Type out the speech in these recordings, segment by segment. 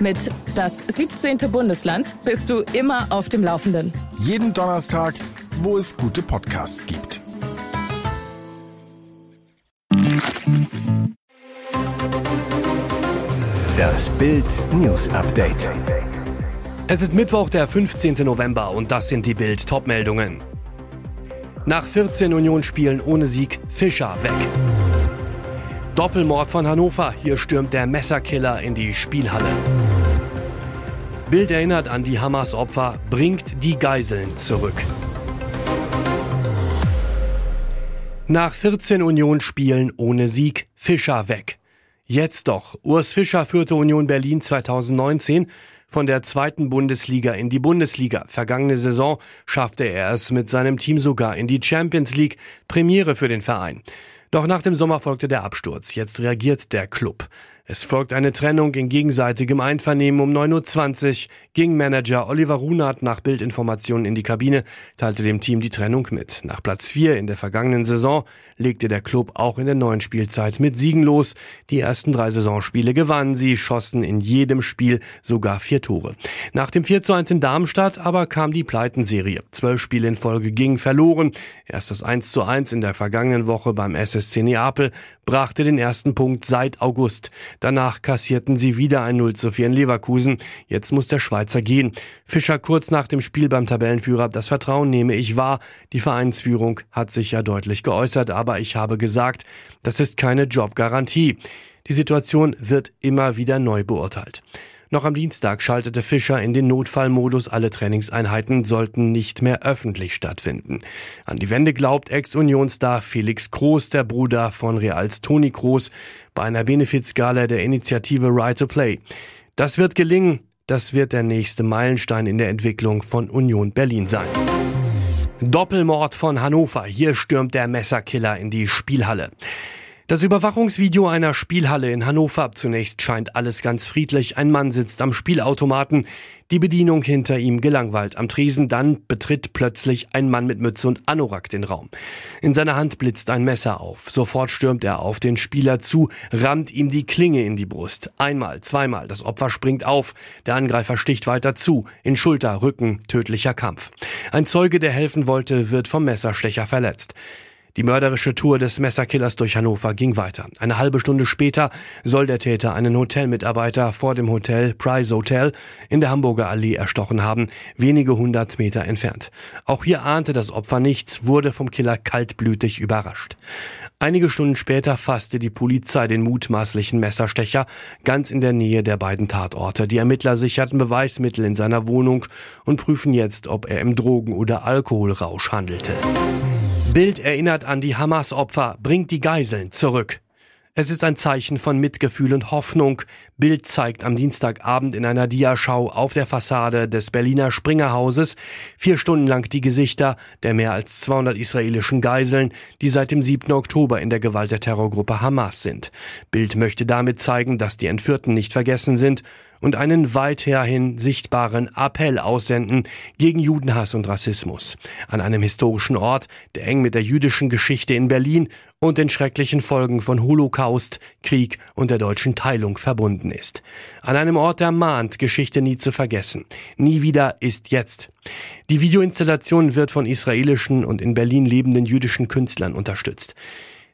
Mit das 17. Bundesland bist du immer auf dem Laufenden. Jeden Donnerstag, wo es gute Podcasts gibt. Das Bild News Update. Es ist Mittwoch, der 15. November und das sind die Bild Topmeldungen. Nach 14 Unionsspielen ohne Sieg Fischer weg. Doppelmord von Hannover, hier stürmt der Messerkiller in die Spielhalle. Bild erinnert an die Hamas-Opfer, bringt die Geiseln zurück. Nach 14 Unionsspielen ohne Sieg Fischer weg. Jetzt doch. Urs Fischer führte Union Berlin 2019 von der zweiten Bundesliga in die Bundesliga. Vergangene Saison schaffte er es mit seinem Team sogar in die Champions League. Premiere für den Verein. Doch nach dem Sommer folgte der Absturz. Jetzt reagiert der Club. Es folgt eine Trennung in gegenseitigem Einvernehmen. Um 9.20 Uhr ging Manager Oliver Runert nach Bildinformationen in die Kabine, teilte dem Team die Trennung mit. Nach Platz 4 in der vergangenen Saison legte der Club auch in der neuen Spielzeit mit Siegen los. Die ersten drei Saisonspiele gewannen sie, schossen in jedem Spiel sogar vier Tore. Nach dem 4 zu 1 in Darmstadt aber kam die Pleitenserie. Zwölf Spiele in Folge gingen verloren. Erst das 1 zu 1 in der vergangenen Woche beim SSC Neapel brachte den ersten Punkt seit August. Danach kassierten sie wieder ein 0 zu 4 in Leverkusen. Jetzt muss der Schweizer gehen. Fischer kurz nach dem Spiel beim Tabellenführer, das Vertrauen nehme ich wahr. Die Vereinsführung hat sich ja deutlich geäußert, aber ich habe gesagt, das ist keine Jobgarantie. Die Situation wird immer wieder neu beurteilt. Noch am Dienstag schaltete Fischer in den Notfallmodus. Alle Trainingseinheiten sollten nicht mehr öffentlich stattfinden. An die Wende glaubt Ex-Unionstar Felix Groß, der Bruder von Reals Toni Groß, bei einer Benefizgala der Initiative Right to Play. Das wird gelingen. Das wird der nächste Meilenstein in der Entwicklung von Union Berlin sein. Doppelmord von Hannover. Hier stürmt der Messerkiller in die Spielhalle. Das Überwachungsvideo einer Spielhalle in Hannover. Zunächst scheint alles ganz friedlich. Ein Mann sitzt am Spielautomaten. Die Bedienung hinter ihm gelangweilt am Tresen. Dann betritt plötzlich ein Mann mit Mütze und Anorak den Raum. In seiner Hand blitzt ein Messer auf. Sofort stürmt er auf den Spieler zu, rammt ihm die Klinge in die Brust. Einmal, zweimal. Das Opfer springt auf. Der Angreifer sticht weiter zu. In Schulter, Rücken, tödlicher Kampf. Ein Zeuge, der helfen wollte, wird vom Messerstecher verletzt. Die mörderische Tour des Messerkillers durch Hannover ging weiter. Eine halbe Stunde später soll der Täter einen Hotelmitarbeiter vor dem Hotel Price Hotel in der Hamburger Allee erstochen haben, wenige hundert Meter entfernt. Auch hier ahnte das Opfer nichts, wurde vom Killer kaltblütig überrascht. Einige Stunden später fasste die Polizei den mutmaßlichen Messerstecher ganz in der Nähe der beiden Tatorte. Die Ermittler sicherten Beweismittel in seiner Wohnung und prüfen jetzt, ob er im Drogen- oder Alkoholrausch handelte. Bild erinnert an die Hamas-Opfer, bringt die Geiseln zurück. Es ist ein Zeichen von Mitgefühl und Hoffnung. Bild zeigt am Dienstagabend in einer Diaschau auf der Fassade des Berliner Springerhauses vier Stunden lang die Gesichter der mehr als 200 israelischen Geiseln, die seit dem 7. Oktober in der Gewalt der Terrorgruppe Hamas sind. Bild möchte damit zeigen, dass die Entführten nicht vergessen sind und einen weithin sichtbaren Appell aussenden gegen Judenhass und Rassismus. An einem historischen Ort, der eng mit der jüdischen Geschichte in Berlin und den schrecklichen Folgen von Holocaust, Krieg und der deutschen Teilung verbunden ist. An einem Ort, der mahnt, Geschichte nie zu vergessen. Nie wieder ist jetzt. Die Videoinstallation wird von israelischen und in Berlin lebenden jüdischen Künstlern unterstützt.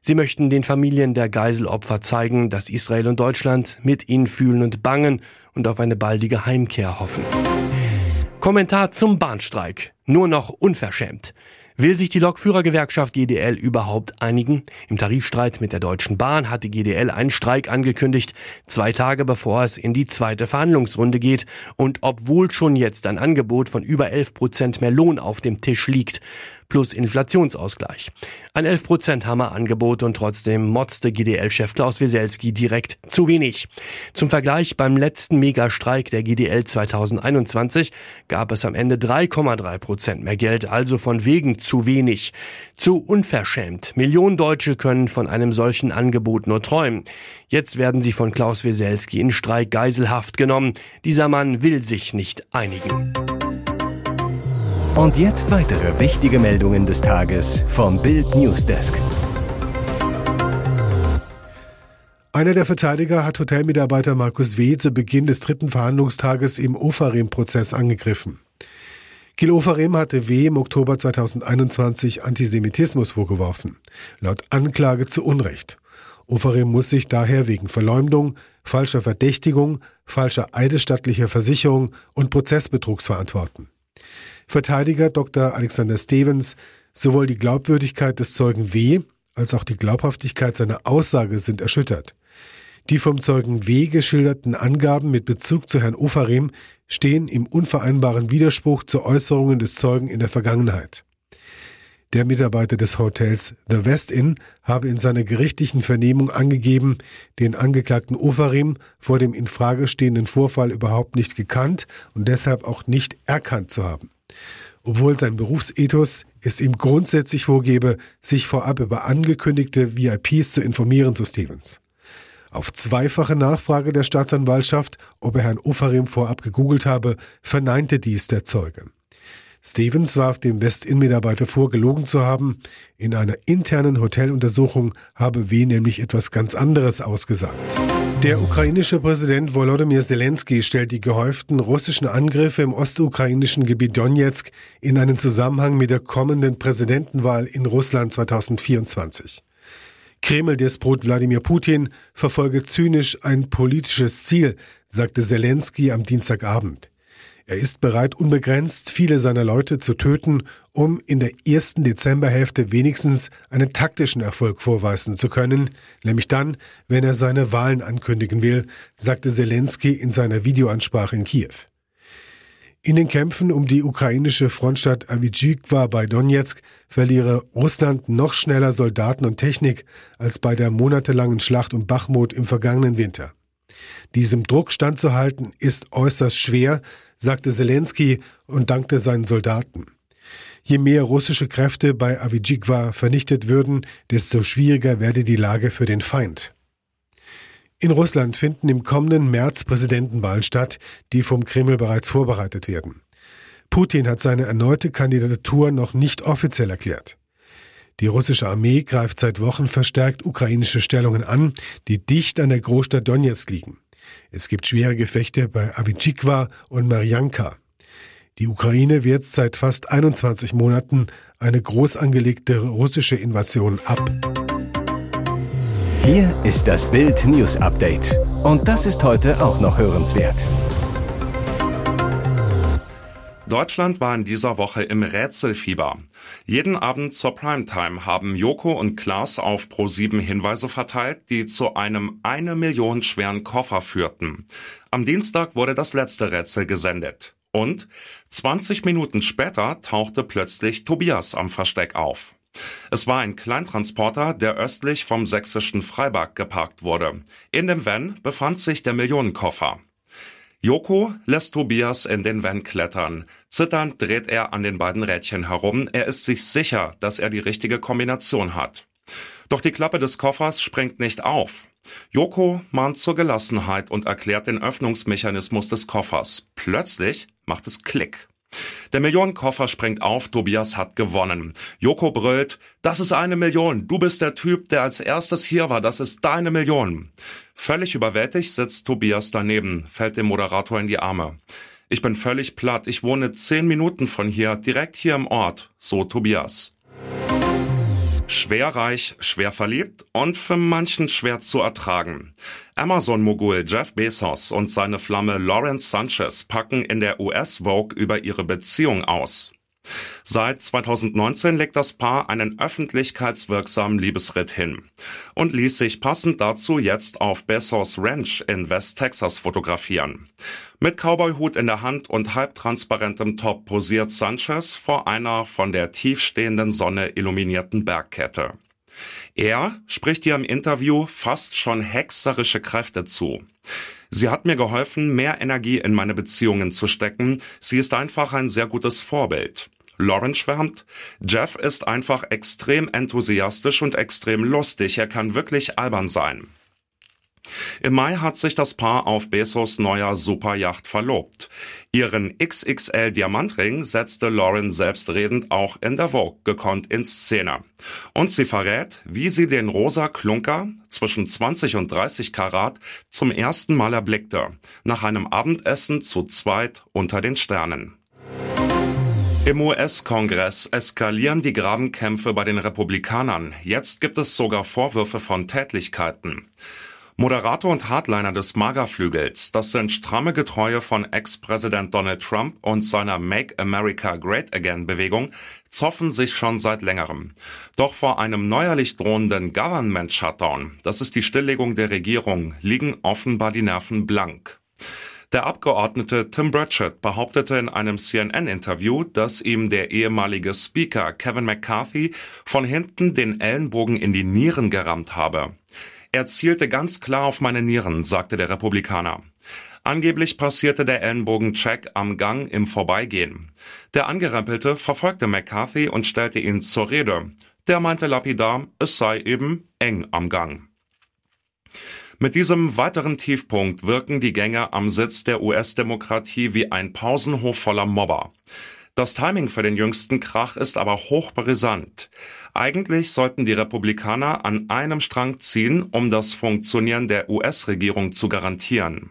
Sie möchten den Familien der Geiselopfer zeigen, dass Israel und Deutschland mit ihnen fühlen und bangen und auf eine baldige Heimkehr hoffen. Kommentar zum Bahnstreik. Nur noch unverschämt. Will sich die Lokführergewerkschaft GDL überhaupt einigen? Im Tarifstreit mit der Deutschen Bahn hat die GDL einen Streik angekündigt, zwei Tage bevor es in die zweite Verhandlungsrunde geht. Und obwohl schon jetzt ein Angebot von über 11 Prozent mehr Lohn auf dem Tisch liegt, plus Inflationsausgleich. Ein 11% Hammerangebot und trotzdem motzte GDL-Chef Klaus Wieselski direkt zu wenig. Zum Vergleich, beim letzten Megastreik der GDL 2021 gab es am Ende 3,3% mehr Geld, also von wegen zu wenig. Zu unverschämt. Millionen Deutsche können von einem solchen Angebot nur träumen. Jetzt werden sie von Klaus Wieselski in Streik Geiselhaft genommen. Dieser Mann will sich nicht einigen. Und jetzt weitere wichtige Meldungen des Tages vom Bild Newsdesk. Einer der Verteidiger hat Hotelmitarbeiter Markus W. zu Beginn des dritten Verhandlungstages im Ofarim-Prozess angegriffen. Gil Ofarim hatte W. im Oktober 2021 Antisemitismus vorgeworfen. Laut Anklage zu Unrecht. Ofarim muss sich daher wegen Verleumdung, falscher Verdächtigung, falscher eidesstattlicher Versicherung und Prozessbetrugs verantworten. Verteidiger Dr. Alexander Stevens, sowohl die Glaubwürdigkeit des Zeugen W. als auch die Glaubhaftigkeit seiner Aussage sind erschüttert. Die vom Zeugen W. geschilderten Angaben mit Bezug zu Herrn Ofarim stehen im unvereinbaren Widerspruch zu Äußerungen des Zeugen in der Vergangenheit. Der Mitarbeiter des Hotels The West Inn habe in seiner gerichtlichen Vernehmung angegeben, den Angeklagten Ofarim vor dem in Frage stehenden Vorfall überhaupt nicht gekannt und deshalb auch nicht erkannt zu haben obwohl sein Berufsethos es ihm grundsätzlich vorgebe, sich vorab über angekündigte VIPs zu informieren, so Stevens. Auf zweifache Nachfrage der Staatsanwaltschaft, ob er Herrn Ufarim vorab gegoogelt habe, verneinte dies der Zeuge. Stevens warf dem West-In-Mitarbeiter vor, gelogen zu haben. In einer internen Hoteluntersuchung habe W nämlich etwas ganz anderes ausgesagt. Der ukrainische Präsident Volodymyr Zelensky stellt die gehäuften russischen Angriffe im ostukrainischen Gebiet Donetsk in einen Zusammenhang mit der kommenden Präsidentenwahl in Russland 2024. Kreml-Despot Wladimir Putin verfolge zynisch ein politisches Ziel, sagte Zelensky am Dienstagabend. Er ist bereit, unbegrenzt viele seiner Leute zu töten, um in der ersten Dezemberhälfte wenigstens einen taktischen Erfolg vorweisen zu können, nämlich dann, wenn er seine Wahlen ankündigen will, sagte Zelensky in seiner Videoansprache in Kiew. In den Kämpfen um die ukrainische Frontstadt Avijikwa bei Donetsk verliere Russland noch schneller Soldaten und Technik als bei der monatelangen Schlacht um Bachmut im vergangenen Winter. Diesem Druck standzuhalten ist äußerst schwer, sagte Zelensky und dankte seinen Soldaten. Je mehr russische Kräfte bei Avijikwa vernichtet würden, desto schwieriger werde die Lage für den Feind. In Russland finden im kommenden März Präsidentenwahlen statt, die vom Kreml bereits vorbereitet werden. Putin hat seine erneute Kandidatur noch nicht offiziell erklärt. Die russische Armee greift seit Wochen verstärkt ukrainische Stellungen an, die dicht an der Großstadt Donetsk liegen. Es gibt schwere Gefechte bei Avitschikwa und Marianka. Die Ukraine wehrt seit fast 21 Monaten eine groß angelegte russische Invasion ab. Hier ist das Bild News Update. Und das ist heute auch noch hörenswert. Deutschland war in dieser Woche im Rätselfieber. Jeden Abend zur Primetime haben Joko und Klaas auf Pro7 Hinweise verteilt, die zu einem eine Million schweren Koffer führten. Am Dienstag wurde das letzte Rätsel gesendet. Und 20 Minuten später tauchte plötzlich Tobias am Versteck auf. Es war ein Kleintransporter, der östlich vom sächsischen Freiberg geparkt wurde. In dem Van befand sich der Millionenkoffer. Joko lässt Tobias in den Van klettern. Zitternd dreht er an den beiden Rädchen herum. Er ist sich sicher, dass er die richtige Kombination hat. Doch die Klappe des Koffers springt nicht auf. Joko mahnt zur Gelassenheit und erklärt den Öffnungsmechanismus des Koffers. Plötzlich macht es Klick. Der Millionenkoffer springt auf, Tobias hat gewonnen. Joko brüllt, das ist eine Million, du bist der Typ, der als erstes hier war, das ist deine Million. Völlig überwältigt sitzt Tobias daneben, fällt dem Moderator in die Arme. Ich bin völlig platt, ich wohne zehn Minuten von hier, direkt hier im Ort, so Tobias. Schwer reich, schwer verliebt und für manchen schwer zu ertragen. Amazon-Mogul Jeff Bezos und seine Flamme Lawrence Sanchez packen in der US Vogue über ihre Beziehung aus. Seit 2019 legt das Paar einen öffentlichkeitswirksamen Liebesritt hin und ließ sich passend dazu jetzt auf Bezos Ranch in West Texas fotografieren. Mit Cowboyhut in der Hand und halbtransparentem Top posiert Sanchez vor einer von der tiefstehenden Sonne illuminierten Bergkette. Er spricht ihr im Interview fast schon hexerische Kräfte zu. Sie hat mir geholfen, mehr Energie in meine Beziehungen zu stecken. Sie ist einfach ein sehr gutes Vorbild. Lauren schwärmt, Jeff ist einfach extrem enthusiastisch und extrem lustig. Er kann wirklich albern sein. Im Mai hat sich das Paar auf Bezos neuer Superjacht verlobt. Ihren XXL Diamantring setzte Lauren selbstredend auch in der Vogue gekonnt in Szene. Und sie verrät, wie sie den rosa Klunker zwischen 20 und 30 Karat zum ersten Mal erblickte, nach einem Abendessen zu zweit unter den Sternen. Im US-Kongress eskalieren die Grabenkämpfe bei den Republikanern. Jetzt gibt es sogar Vorwürfe von Tätlichkeiten. Moderator und Hardliner des Magerflügels, das sind stramme Getreue von Ex-Präsident Donald Trump und seiner Make America Great Again Bewegung, zoffen sich schon seit längerem. Doch vor einem neuerlich drohenden Government Shutdown, das ist die Stilllegung der Regierung, liegen offenbar die Nerven blank. Der Abgeordnete Tim Burchett behauptete in einem CNN-Interview, dass ihm der ehemalige Speaker Kevin McCarthy von hinten den Ellenbogen in die Nieren gerammt habe. Er zielte ganz klar auf meine Nieren, sagte der Republikaner. Angeblich passierte der Ellenbogencheck am Gang im Vorbeigehen. Der Angerempelte verfolgte McCarthy und stellte ihn zur Rede. Der meinte lapidar, es sei eben eng am Gang. Mit diesem weiteren Tiefpunkt wirken die Gänge am Sitz der US-Demokratie wie ein Pausenhof voller Mobber. Das Timing für den jüngsten Krach ist aber hochbrisant. Eigentlich sollten die Republikaner an einem Strang ziehen, um das Funktionieren der US-Regierung zu garantieren.